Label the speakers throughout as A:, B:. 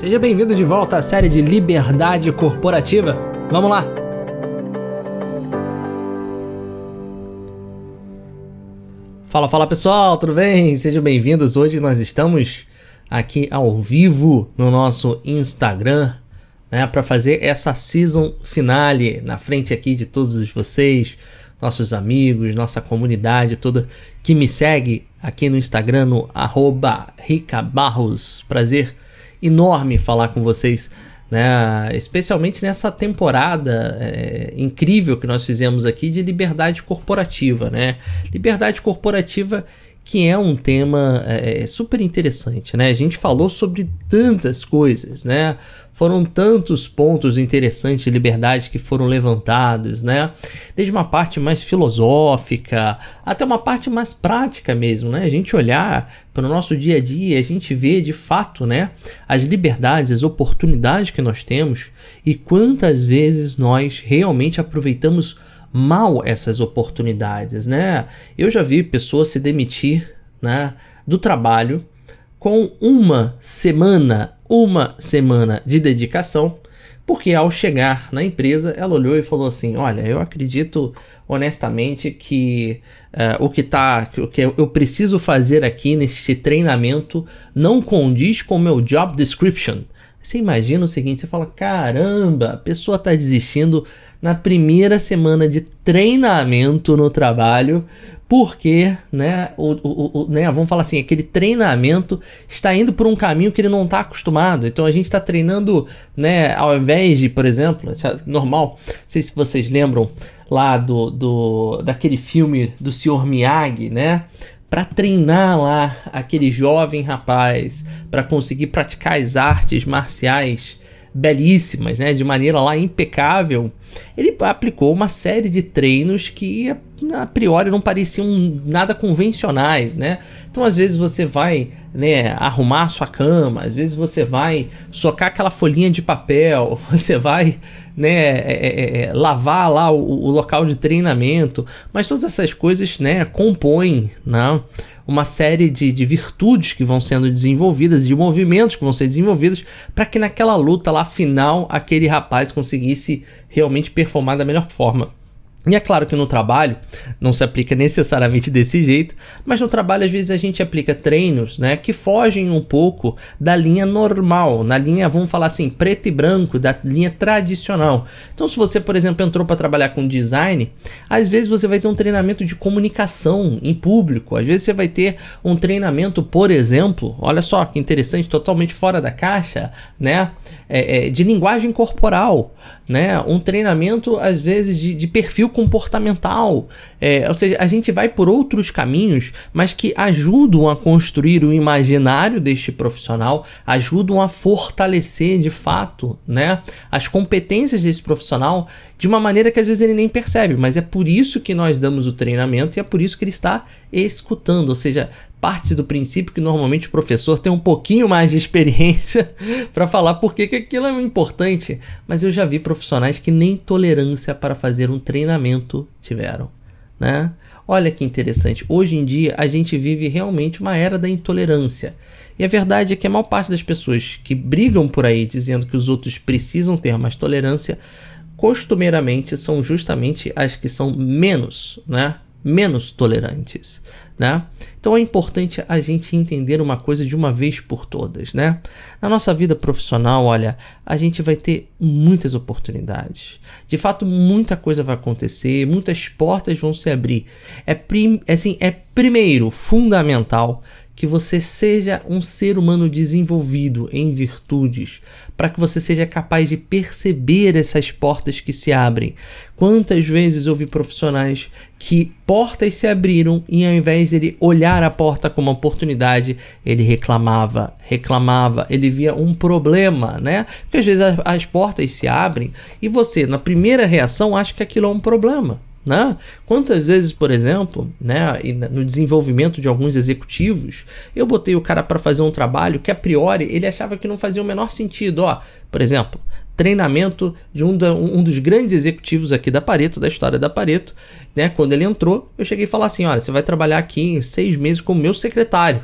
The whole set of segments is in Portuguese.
A: Seja bem-vindo de volta à série de Liberdade Corporativa. Vamos lá! Fala, fala pessoal, tudo bem? Sejam bem-vindos. Hoje nós estamos aqui ao vivo no nosso Instagram, né, para fazer essa season finale na frente aqui de todos vocês, nossos amigos, nossa comunidade toda que me segue aqui no Instagram no @ricabarros. Prazer enorme falar com vocês, né? Especialmente nessa temporada é, incrível que nós fizemos aqui de liberdade corporativa, né? Liberdade corporativa que é um tema é, super interessante, né? A gente falou sobre tantas coisas, né? Foram tantos pontos interessantes de liberdade que foram levantados, né? Desde uma parte mais filosófica até uma parte mais prática mesmo, né? A gente olhar para o nosso dia a dia, a gente vê de fato, né? As liberdades, as oportunidades que nós temos e quantas vezes nós realmente aproveitamos mal essas oportunidades, né? Eu já vi pessoas se demitir, né, do trabalho com uma semana uma semana de dedicação, porque ao chegar na empresa, ela olhou e falou assim: Olha, eu acredito honestamente que uh, o que tá, o que eu preciso fazer aqui nesse treinamento não condiz com o meu job description. Você imagina o seguinte: você fala, caramba, a pessoa está desistindo na primeira semana de treinamento no trabalho porque, né, o, o, o, né, vamos falar assim, aquele treinamento está indo por um caminho que ele não está acostumado. Então a gente está treinando, né, ao invés de, por exemplo, é normal, não sei se vocês lembram lá do, do daquele filme do Sr. Miyagi, né, para treinar lá aquele jovem rapaz para conseguir praticar as artes marciais belíssimas, né, de maneira lá impecável, ele aplicou uma série de treinos que a priori não pareciam nada convencionais, né? Então às vezes você vai né, arrumar a sua cama, às vezes você vai socar aquela folhinha de papel, você vai né, é, é, é, lavar lá o, o, local de treinamento, mas todas essas coisas né, compõem né, uma série de, de virtudes que vão sendo desenvolvidas, de movimentos que vão ser desenvolvidos, para que naquela luta lá final aquele rapaz conseguisse realmente performar da melhor forma. E é claro que no trabalho não se aplica necessariamente desse jeito, mas no trabalho às vezes a gente aplica treinos, né, que fogem um pouco da linha normal, na linha, vamos falar assim, preto e branco, da linha tradicional. Então, se você, por exemplo, entrou para trabalhar com design, às vezes você vai ter um treinamento de comunicação em público, às vezes você vai ter um treinamento, por exemplo, olha só que interessante, totalmente fora da caixa, né, é, é, de linguagem corporal né? Um treinamento, às vezes, de, de perfil comportamental. É, ou seja, a gente vai por outros caminhos, mas que ajudam a construir o imaginário deste profissional, ajudam a fortalecer de fato né, as competências desse profissional de uma maneira que às vezes ele nem percebe, mas é por isso que nós damos o treinamento e é por isso que ele está escutando, ou seja, parte do princípio que normalmente o professor tem um pouquinho mais de experiência para falar por que aquilo é importante, mas eu já vi profissionais que nem tolerância para fazer um treinamento tiveram, né? Olha que interessante. Hoje em dia a gente vive realmente uma era da intolerância. E a verdade é que a maior parte das pessoas que brigam por aí dizendo que os outros precisam ter mais tolerância, costumeiramente são justamente as que são menos, né? Menos tolerantes né? Então é importante a gente entender uma coisa de uma vez por todas, né? Na nossa vida profissional, olha, a gente vai ter muitas oportunidades. De fato, muita coisa vai acontecer, muitas portas vão se abrir. É, prim, assim, é primeiro fundamental que você seja um ser humano desenvolvido em virtudes, para que você seja capaz de perceber essas portas que se abrem. Quantas vezes vi profissionais que portas se abriram e ao invés dele olhar a porta como uma oportunidade, ele reclamava, reclamava, ele via um problema, né? Porque às vezes as portas se abrem e você, na primeira reação, acha que aquilo é um problema. Né? Quantas vezes, por exemplo, né, no desenvolvimento de alguns executivos, eu botei o cara para fazer um trabalho que a priori ele achava que não fazia o menor sentido. Ó, por exemplo, treinamento de um, da, um dos grandes executivos aqui da Pareto, da história da Pareto. Né, quando ele entrou, eu cheguei e falei assim: olha, você vai trabalhar aqui em seis meses como meu secretário.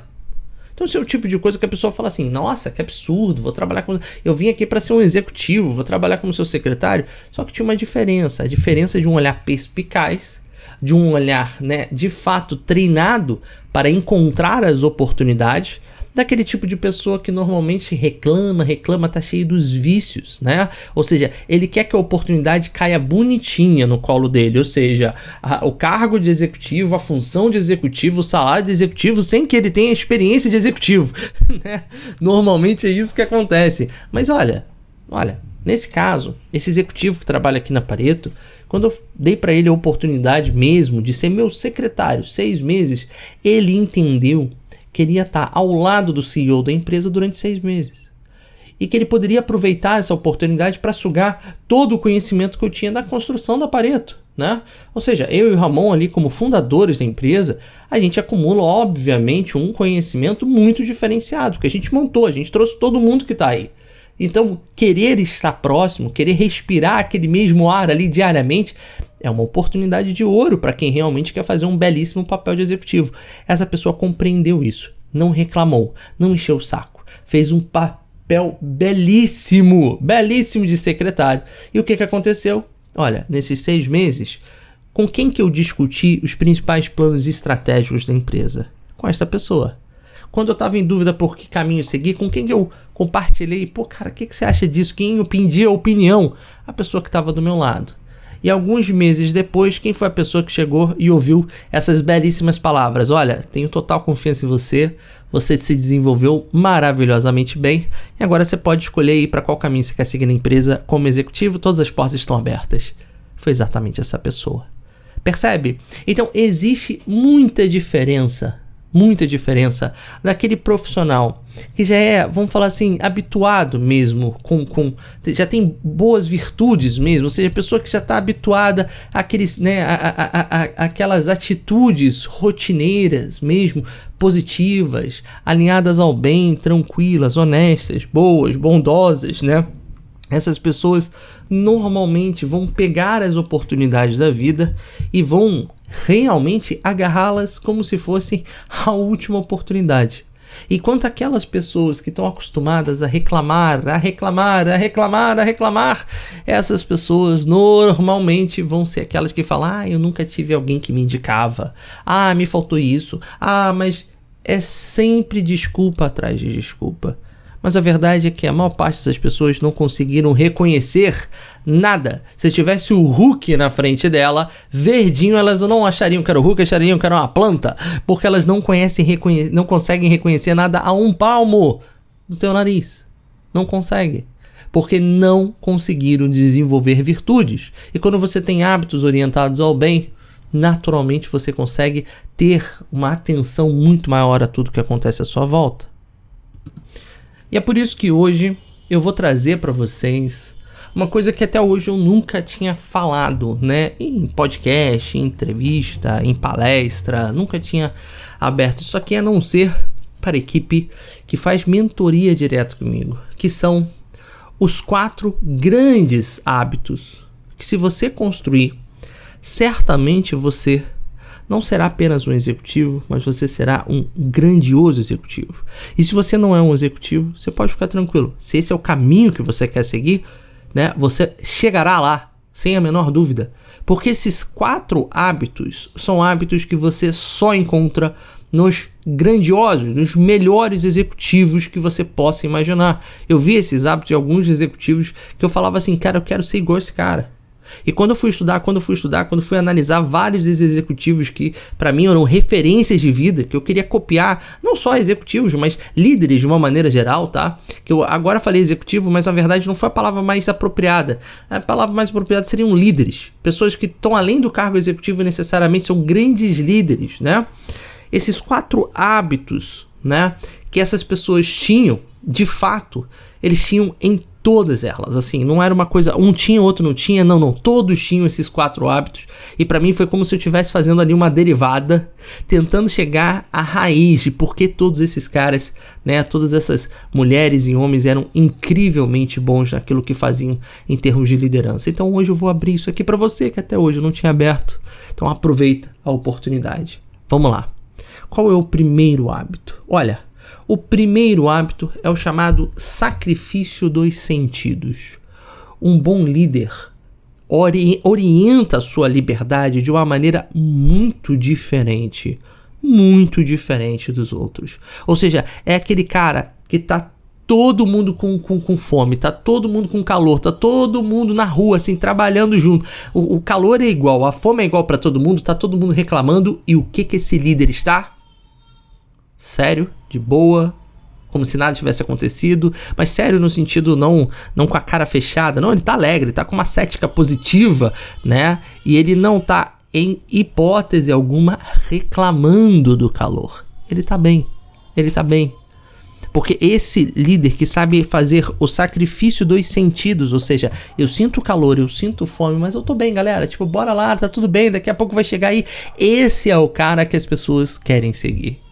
A: Então, esse é o tipo de coisa que a pessoa fala assim: nossa, que absurdo, vou trabalhar com. Eu vim aqui para ser um executivo, vou trabalhar como seu secretário. Só que tinha uma diferença: a diferença de um olhar perspicaz, de um olhar, né, de fato treinado para encontrar as oportunidades daquele tipo de pessoa que normalmente reclama, reclama, tá cheio dos vícios, né? Ou seja, ele quer que a oportunidade caia bonitinha no colo dele, ou seja, a, o cargo de executivo, a função de executivo, o salário de executivo, sem que ele tenha experiência de executivo, né? Normalmente é isso que acontece. Mas olha, olha, nesse caso, esse executivo que trabalha aqui na Pareto, quando eu dei para ele a oportunidade mesmo de ser meu secretário, seis meses, ele entendeu queria estar ao lado do CEO da empresa durante seis meses. E que ele poderia aproveitar essa oportunidade para sugar todo o conhecimento que eu tinha da construção da Pareto. Né? Ou seja, eu e o Ramon ali como fundadores da empresa, a gente acumula obviamente um conhecimento muito diferenciado, que a gente montou, a gente trouxe todo mundo que está aí. Então, querer estar próximo, querer respirar aquele mesmo ar ali diariamente, é uma oportunidade de ouro para quem realmente quer fazer um belíssimo papel de executivo. Essa pessoa compreendeu isso, não reclamou, não encheu o saco, fez um papel belíssimo, belíssimo de secretário. E o que, que aconteceu? Olha, nesses seis meses, com quem que eu discuti os principais planos estratégicos da empresa? Com esta pessoa. Quando eu estava em dúvida por que caminho seguir, com quem que eu compartilhei, pô, cara, o que, que você acha disso? Quem eu pedi a opinião? A pessoa que estava do meu lado. E alguns meses depois, quem foi a pessoa que chegou e ouviu essas belíssimas palavras? Olha, tenho total confiança em você, você se desenvolveu maravilhosamente bem e agora você pode escolher para qual caminho você quer seguir na empresa como executivo, todas as portas estão abertas. Foi exatamente essa pessoa. Percebe? Então existe muita diferença muita diferença daquele profissional que já é, vamos falar assim, habituado mesmo, com, com já tem boas virtudes mesmo, ou seja, pessoa que já está habituada àqueles, né, a, a, a, aquelas atitudes rotineiras mesmo, positivas, alinhadas ao bem, tranquilas, honestas, boas, bondosas, né? Essas pessoas normalmente vão pegar as oportunidades da vida e vão realmente agarrá-las como se fosse a última oportunidade. Enquanto aquelas pessoas que estão acostumadas a reclamar, a reclamar, a reclamar, a reclamar, essas pessoas normalmente vão ser aquelas que falam: Ah, eu nunca tive alguém que me indicava. Ah, me faltou isso. Ah, mas é sempre desculpa atrás de desculpa. Mas a verdade é que a maior parte dessas pessoas não conseguiram reconhecer nada. Se tivesse o Hulk na frente dela, verdinho, elas não achariam que era o Hulk, achariam que era uma planta, porque elas não conhecem, não conseguem reconhecer nada a um palmo do seu nariz. Não consegue. Porque não conseguiram desenvolver virtudes. E quando você tem hábitos orientados ao bem, naturalmente você consegue ter uma atenção muito maior a tudo que acontece à sua volta. E é por isso que hoje eu vou trazer para vocês uma coisa que até hoje eu nunca tinha falado, né? Em podcast, em entrevista, em palestra, nunca tinha aberto isso aqui a não ser para a equipe que faz mentoria direto comigo, que são os quatro grandes hábitos que se você construir, certamente você não será apenas um executivo, mas você será um grandioso executivo. E se você não é um executivo, você pode ficar tranquilo. Se esse é o caminho que você quer seguir, né, você chegará lá, sem a menor dúvida. Porque esses quatro hábitos são hábitos que você só encontra nos grandiosos, nos melhores executivos que você possa imaginar. Eu vi esses hábitos de alguns executivos que eu falava assim, cara, eu quero ser igual esse cara. E quando eu fui estudar, quando eu fui estudar, quando eu fui analisar vários desses executivos que para mim eram referências de vida, que eu queria copiar, não só executivos, mas líderes de uma maneira geral, tá? Que eu agora falei executivo, mas na verdade não foi a palavra mais apropriada. A palavra mais apropriada seriam líderes, pessoas que estão além do cargo executivo necessariamente são grandes líderes, né? Esses quatro hábitos, né, que essas pessoas tinham, de fato, eles tinham em todas elas, assim, não era uma coisa, um tinha, outro não tinha, não, não, todos tinham esses quatro hábitos, e para mim foi como se eu estivesse fazendo ali uma derivada, tentando chegar à raiz de por que todos esses caras, né, todas essas mulheres e homens eram incrivelmente bons naquilo que faziam em termos de liderança. Então hoje eu vou abrir isso aqui para você que até hoje eu não tinha aberto. Então aproveita a oportunidade. Vamos lá. Qual é o primeiro hábito? Olha, O primeiro hábito é o chamado sacrifício dos sentidos. Um bom líder ori orienta a sua liberdade de uma maneira muito diferente. Muito diferente dos outros. Ou seja, é aquele cara que tá todo mundo com, com, com fome, tá todo mundo com calor, tá todo mundo na rua, assim, trabalhando junto. O, o calor é igual, a fome é igual para todo mundo, tá todo mundo reclamando. E o que que esse líder está? Sério, de boa, como se nada tivesse acontecido, mas sério no sentido não não com a cara fechada, não, ele tá alegre, tá com uma cética positiva, né? E ele não tá em hipótese alguma reclamando do calor. Ele tá bem. Ele tá bem. Porque esse líder que sabe fazer o sacrifício dos sentidos, ou seja, eu sinto calor, eu sinto fome, mas eu tô bem, galera. Tipo, bora lá, tá tudo bem, daqui a pouco vai chegar aí. Esse é o cara que as pessoas querem seguir.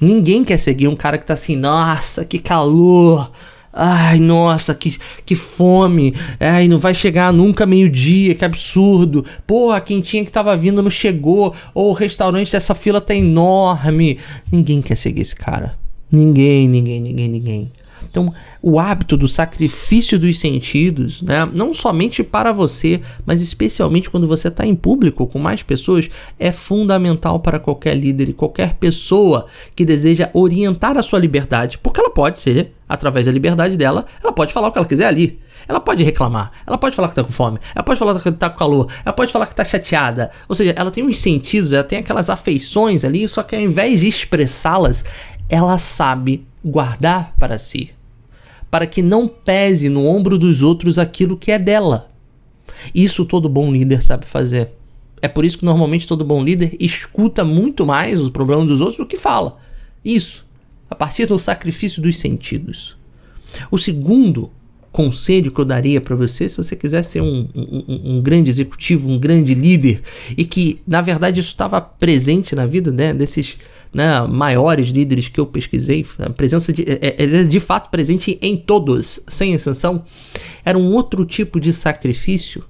A: Ninguém quer seguir um cara que tá assim, nossa, que calor. Ai, nossa, que, que fome. Ai, não vai chegar nunca meio-dia, que absurdo. Porra, quentinha que tava vindo não chegou. Ou o restaurante dessa fila tá enorme. Ninguém quer seguir esse cara. Ninguém, ninguém, ninguém, ninguém. Então, o hábito do sacrifício dos sentidos, né, não somente para você, mas especialmente quando você está em público com mais pessoas, é fundamental para qualquer líder e qualquer pessoa que deseja orientar a sua liberdade, porque ela pode ser, através da liberdade dela, ela pode falar o que ela quiser ali. Ela pode reclamar, ela pode falar que tá com fome, ela pode falar que tá com calor, ela pode falar que tá chateada. Ou seja, ela tem uns sentidos, ela tem aquelas afeições ali, só que ao invés de expressá-las, ela sabe guardar para si, para que não pese no ombro dos outros aquilo que é dela. Isso todo bom líder sabe fazer. É por isso que normalmente todo bom líder escuta muito mais os problemas dos outros do que fala. Isso, a partir do sacrifício dos sentidos. O segundo conselho que eu daria para você, se você quiser ser um, um, um, grande executivo, um grande líder, e que na verdade isso estava presente na vida né, desses né, maiores líderes que eu pesquisei, a presença de, é, é, é de fato presente em todos, sem exceção, era um outro tipo de sacrifício.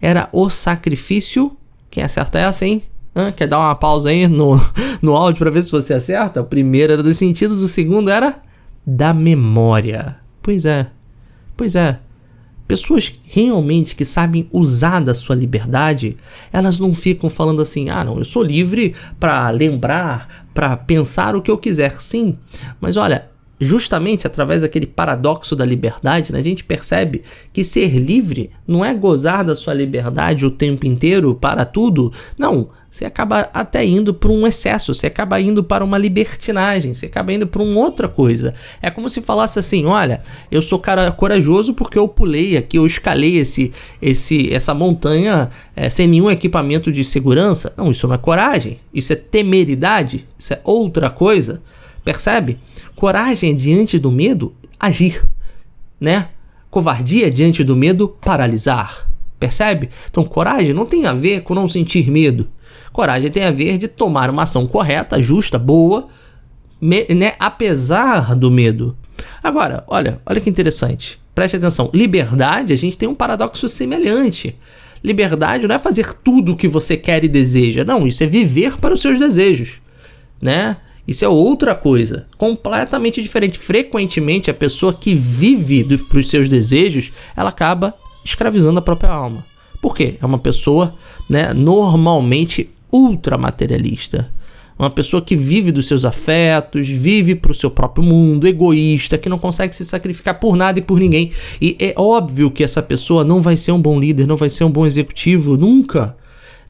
A: Era o sacrifício. Quem acerta essa, hein? Hã? Quer dar uma pausa aí no, no áudio para ver se você acerta? O primeiro era dos sentidos, o segundo era da memória. Pois é, pois é. Pessoas realmente que sabem usar da sua liberdade, elas não ficam falando assim: "Ah, não, eu sou livre para lembrar, para pensar o que eu quiser". Sim, mas olha, justamente através daquele paradoxo da liberdade, né, a gente percebe que ser livre não é gozar da sua liberdade o tempo inteiro para tudo. Não, você acaba até indo para um excesso, você acaba indo para uma libertinagem, você acaba indo para uma outra coisa. É como se falasse assim: olha, eu sou cara corajoso porque eu pulei aqui, eu escalei esse, esse, essa montanha é, sem nenhum equipamento de segurança. Não, isso não é coragem, isso é temeridade, isso é outra coisa. Percebe? Coragem é diante do medo, agir, né? Covardia é diante do medo, paralisar. Percebe? Então, coragem não tem a ver com não sentir medo. Coragem tem a ver de tomar uma ação correta, justa, boa, né, apesar do medo. Agora, olha, olha que interessante. Preste atenção. Liberdade, a gente tem um paradoxo semelhante. Liberdade não é fazer tudo o que você quer e deseja. Não, isso é viver para os seus desejos, né? Isso é outra coisa, completamente diferente. Frequentemente, a pessoa que vive para os seus desejos, ela acaba escravizando a própria alma. Por quê? É uma pessoa, né, normalmente ultramaterialista. Uma pessoa que vive dos seus afetos, vive para o seu próprio mundo, egoísta, que não consegue se sacrificar por nada e por ninguém. E é óbvio que essa pessoa não vai ser um bom líder, não vai ser um bom executivo, nunca.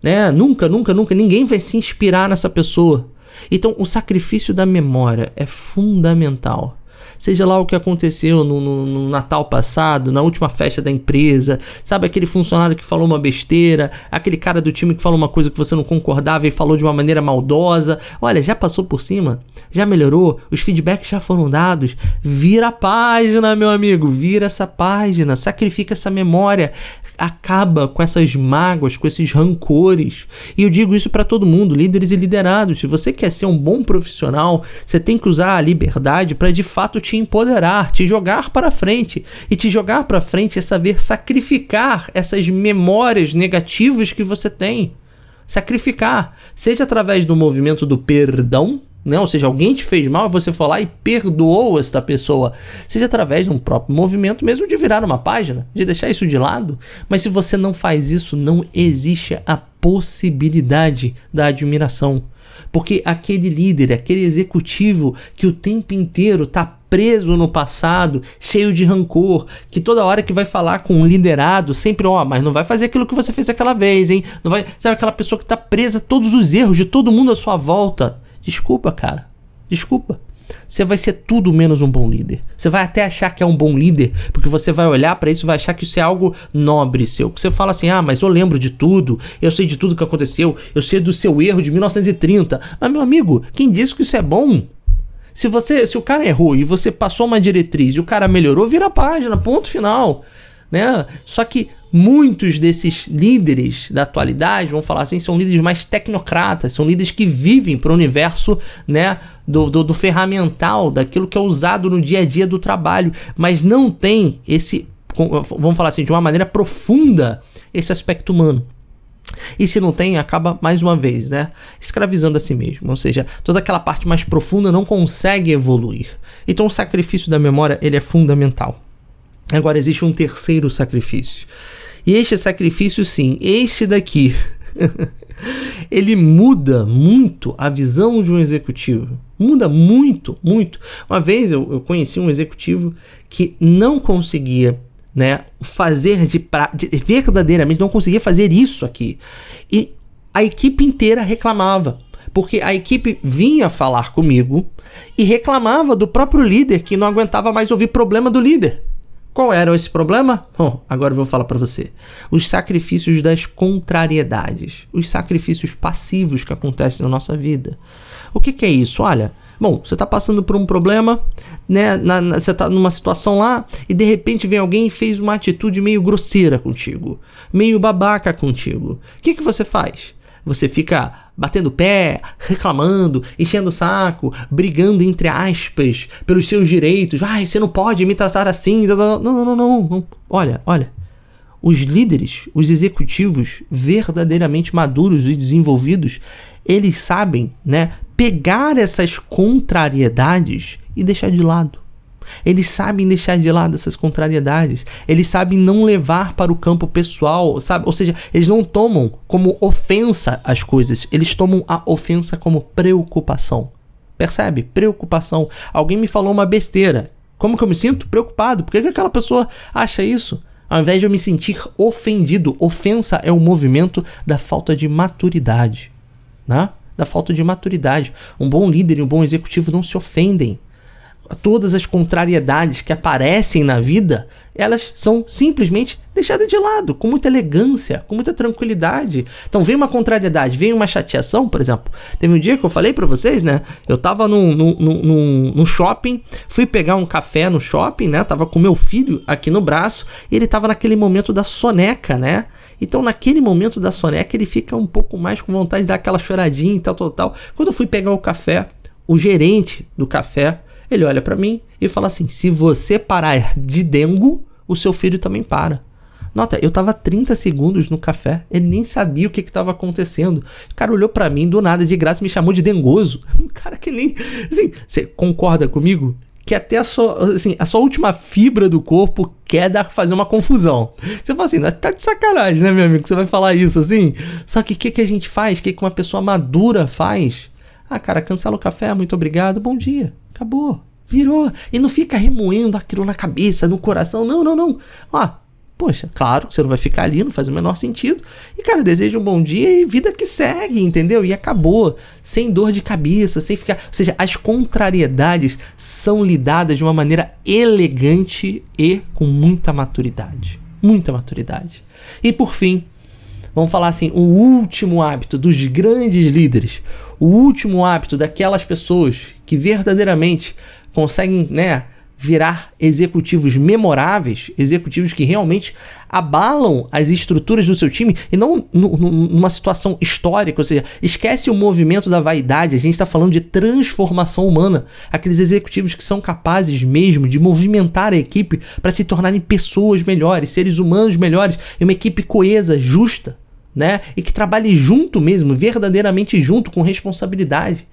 A: Né? Nunca, nunca, nunca. Ninguém vai se inspirar nessa pessoa. Então, o sacrifício da memória é fundamental seja lá o que aconteceu no, no, no, Natal passado, na última festa da empresa, sabe aquele funcionário que falou uma besteira, aquele cara do time que falou uma coisa que você não concordava e falou de uma maneira maldosa. Olha, já passou por cima, já melhorou, os feedbacks já foram dados. Vira a página, meu amigo, vira essa página, sacrifica essa memória, acaba com essas mágoas, com esses rancores. E eu digo isso para todo mundo, líderes e liderados. Se você quer ser um bom profissional, você tem que usar a liberdade para de fato te empoderar, te jogar para frente. E te jogar para frente é saber sacrificar essas memórias negativas que você tem. Sacrificar, seja através do movimento do perdão, né? Ou seja, alguém te fez mal e você foi lá e perdoou esta pessoa. Seja através de um próprio movimento, mesmo de virar uma página, de deixar isso de lado. Mas se você não faz isso, não existe a possibilidade da admiração. Porque aquele líder, aquele executivo que o tempo inteiro está preso no passado, cheio de rancor, que toda hora que vai falar com um liderado, sempre, ó, oh, mas não vai fazer aquilo que você fez aquela vez, hein? Não vai, sabe aquela pessoa que está presa a todos os erros de todo mundo à sua volta. Desculpa, cara. Desculpa. Você vai ser tudo menos um bom líder. Você vai até achar que é um bom líder, porque você vai olhar para isso e vai achar que isso é algo nobre seu. Você fala assim: "Ah, mas eu lembro de tudo, eu sei de tudo que aconteceu, eu sei do seu erro de 1930". Mas meu amigo, quem disse que isso é bom? Se você, se o cara errou e você passou uma diretriz e o cara melhorou, vira a página, ponto final, né? Só que muitos desses líderes da atualidade, vamos falar assim, são líderes mais tecnocratas, são líderes que vivem para o universo, né, do, do, do, ferramental, daquilo que é usado no dia a dia do trabalho, mas não tem esse, vamos falar assim, de uma maneira profunda, esse aspecto humano. E se não tem, acaba mais uma vez, né? Escravizando a si mesmo. Ou seja, toda aquela parte mais profunda não consegue evoluir. Então o sacrifício da memória ele é fundamental. Agora existe um terceiro sacrifício. E este sacrifício, sim, este daqui, ele muda muito a visão de um executivo. Muda muito, muito. Uma vez eu, eu conheci um executivo que não conseguia né, fazer de, pra, de verdadeiramente não conseguia fazer isso aqui. E a equipe inteira reclamava, porque a equipe vinha falar comigo e reclamava do próprio líder que não aguentava mais ouvir problema do líder. Qual era esse problema? Bom, agora eu vou falar para você. Os sacrifícios das contrariedades, os sacrifícios passivos que acontecem na nossa vida. O que, que é isso? Olha, Bom, você está passando por um problema, né? Na, na, você está numa situação lá e de repente vem alguém e fez uma atitude meio grosseira contigo, meio babaca contigo. O que, que você faz? Você fica batendo pé, reclamando, enchendo o saco, brigando entre aspas pelos seus direitos. Ai, você não pode me tratar assim. Não, não, não, não. não. Olha, olha. Os líderes, os executivos verdadeiramente maduros e desenvolvidos, eles sabem, né, pegar essas contrariedades e deixar de lado. Eles sabem deixar de lado essas contrariedades. Eles sabem não levar para o campo pessoal, sabe? Ou seja, eles não tomam como ofensa as coisas, eles tomam a ofensa como preocupação. Percebe? Preocupação. Alguém me falou uma besteira. Como que eu me sinto? Preocupado. Por que, que aquela pessoa acha isso? Ao invés de eu me sentir ofendido, ofensa é o movimento da falta de maturidade, né? da falta de maturidade. Um bom líder e um bom executivo não se ofendem. Todas as contrariedades que aparecem na vida, elas são simplesmente deixadas de lado, com muita elegância, com muita tranquilidade. Então, vem uma contrariedade, vem uma chateação, por exemplo. Teve um dia que eu falei para vocês, né? Eu tava num, num, shopping, fui pegar um café no shopping, né? Tava com meu filho aqui no braço, e ele tava naquele momento da soneca, né? Então, naquele momento da soneca, ele fica um pouco mais com vontade de dar aquela choradinha e tal, tal, tal. Quando eu fui pegar o café, o gerente do café, ele olha para mim e fala assim: se você parar de dengo, o seu filho também para. Nota, eu tava 30 segundos no café, ele nem sabia o que que tava acontecendo. O cara olhou para mim do nada de graça me chamou de dengoso. Um cara que nem. Assim, você concorda comigo? que até a sua, assim, a sua última fibra do corpo quer dar, fazer uma confusão. Você fala assim, tá de sacanagem, né, meu amigo? Você vai falar isso assim? Só que o que, que a gente faz? O que, que uma pessoa madura faz? Ah, cara, cancela o café, muito obrigado, bom dia. Acabou. Virou. E não fica remoendo aquilo na cabeça, no coração. Não, não, não. Ó, Poxa, claro que você não vai ficar ali, não faz o menor sentido. E, cara, deseja um bom dia e vida que segue, entendeu? E acabou. Sem dor de cabeça, sem ficar. Ou seja, as contrariedades são lidadas de uma maneira elegante e com muita maturidade. Muita maturidade. E por fim, vamos falar assim: o último hábito dos grandes líderes, o último hábito daquelas pessoas que verdadeiramente conseguem, né? virar executivos memoráveis, executivos que realmente abalam as estruturas do seu time e não numa situação histórica, ou seja, esquece o movimento da vaidade, a gente está falando de transformação humana, aqueles executivos que são capazes mesmo de movimentar a equipe para se tornarem pessoas melhores, seres humanos melhores, e uma equipe coesa, justa, né? E que trabalhe junto mesmo, verdadeiramente junto, com responsabilidade.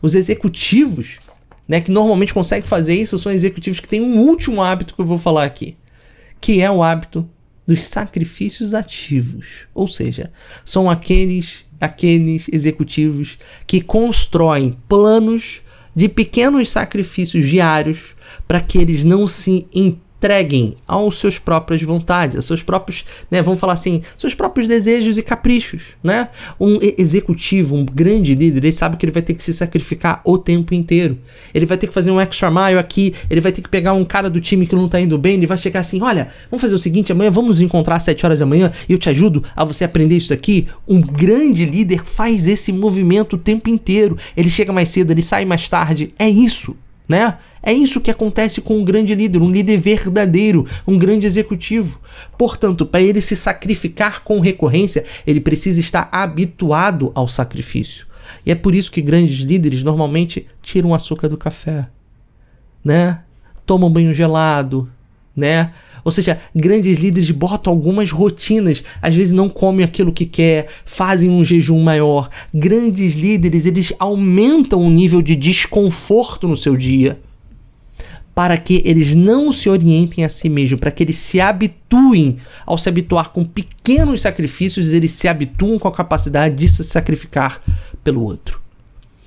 A: Os executivos, né, que normalmente conseguem fazer isso, são executivos que têm um último hábito que eu vou falar aqui, que é o hábito dos sacrifícios ativos. Ou seja, são aqueles aqueles executivos que constroem planos de pequenos sacrifícios diários para que eles não se entreguem aos seus próprias vontades, aos seus próprios, né, vamos falar assim, seus próprios desejos e caprichos, né? Um executivo, um grande líder, ele sabe que ele vai ter que se sacrificar o tempo inteiro. Ele vai ter que fazer um extra mile aqui, ele vai ter que pegar um cara do time que não tá indo bem, ele vai chegar assim, olha, vamos fazer o seguinte, amanhã vamos nos encontrar às 7 horas da manhã e eu te ajudo a você aprender isso aqui. Um grande líder faz esse movimento o tempo inteiro. Ele chega mais cedo, ele sai mais tarde. É isso, né? É isso que acontece com um grande líder, um líder verdadeiro, um grande executivo. Portanto, para ele se sacrificar com recorrência, ele precisa estar habituado ao sacrifício. E é por isso que grandes líderes normalmente tiram açúcar do café, né? Tomam banho gelado, né? Ou seja, grandes líderes botam algumas rotinas, às vezes não comem aquilo que quer, fazem um jejum maior. Grandes líderes, eles aumentam o nível de desconforto no seu dia para que eles não se orientem a si mesmos, para que eles se habituem. Ao se habituar com pequenos sacrifícios, eles se habituam com a capacidade de se sacrificar pelo outro.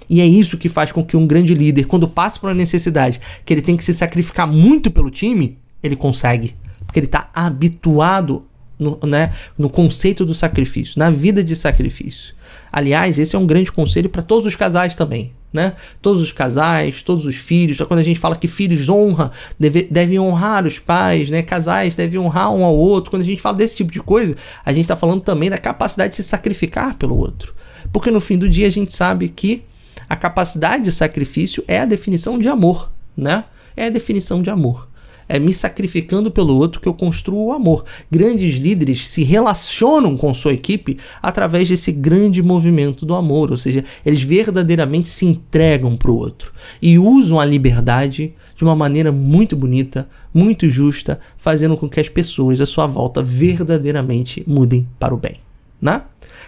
A: E é isso que faz com que um grande líder, quando passa por uma necessidade que ele tem que se sacrificar muito pelo time, ele consegue. Porque ele está habituado no, né, no conceito do sacrifício, na vida de sacrifício. Aliás, esse é um grande conselho para todos os casais também né? Todos os casais, todos os filhos. Quando a gente fala que filhos honra, deve, devem honrar os pais, né? Casais devem honrar um ao outro. Quando a gente fala desse tipo de coisa, a gente está falando também da capacidade de se sacrificar pelo outro. Porque no fim do dia a gente sabe que a capacidade de sacrifício é a definição de amor, né? É a definição de amor é me sacrificando pelo outro que eu construo o amor. Grandes líderes se relacionam com sua equipe através desse grande movimento do amor, ou seja, eles verdadeiramente se entregam para o outro e usam a liberdade de uma maneira muito bonita, muito justa, fazendo com que as pessoas à sua volta verdadeiramente mudem para o bem, né?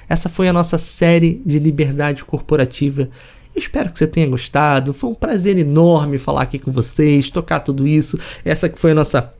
A: Essa foi a nossa série de liberdade corporativa espero que você tenha gostado. Foi um prazer enorme falar aqui com vocês, tocar tudo isso. Essa que foi a nossa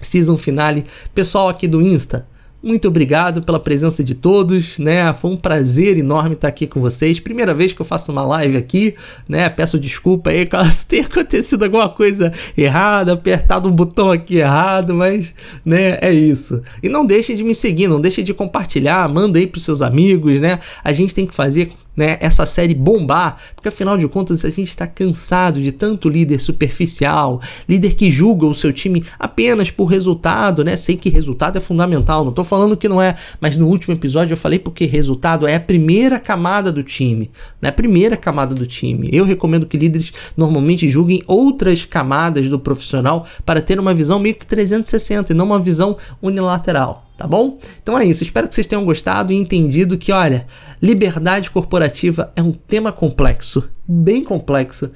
A: season finale. Pessoal aqui do Insta, muito obrigado pela presença de todos, né? Foi um prazer enorme estar aqui com vocês. Primeira vez que eu faço uma live aqui, né? Peço desculpa aí caso tenha acontecido alguma coisa errada, apertado um botão aqui errado, mas, né, é isso. E não deixe de me seguir, não deixe de compartilhar, manda aí pros seus amigos, né? A gente tem que fazer né, essa série bombar, porque afinal de contas a gente está cansado de tanto líder superficial, líder que julga o seu time apenas por resultado, né? Sei que resultado é fundamental, não estou falando que não é, mas no último episódio eu falei porque resultado é a primeira camada do time, né? A primeira camada do time. Eu recomendo que líderes normalmente julguem outras camadas do profissional para ter uma visão meio que 360 e não uma visão unilateral tá bom? Então é isso, espero que vocês tenham gostado e entendido que, olha, liberdade corporativa é um tema complexo, bem complexo,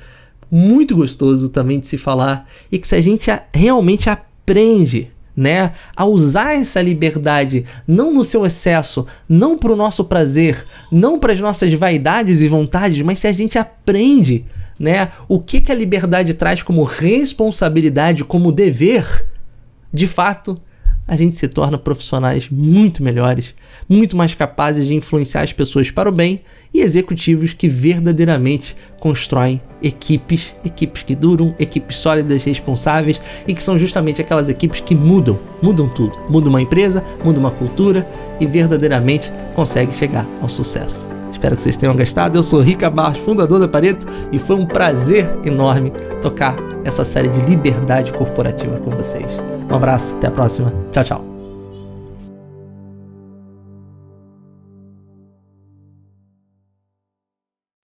A: muito gostoso também de se falar e que se a gente realmente aprende né, a usar essa liberdade não no seu excesso, não para o nosso prazer, não para as nossas vaidades e vontades, mas se a gente aprende, né, o que que a liberdade traz como responsabilidade, como dever, de fato, a gente se torna profissionais muito melhores, muito mais capazes de influenciar as pessoas para o bem e executivos que verdadeiramente constroem equipes, equipes que duram, equipes sólidas, responsáveis e que são justamente aquelas equipes que mudam, mudam tudo, mudam uma empresa, mudam uma cultura e verdadeiramente conseguem chegar ao sucesso. Espero que vocês tenham gostado. Eu sou Rica Barros, fundador da Pareto, e foi um prazer enorme tocar essa série de liberdade corporativa com vocês. Um abraço, até a próxima. Tchau, tchau.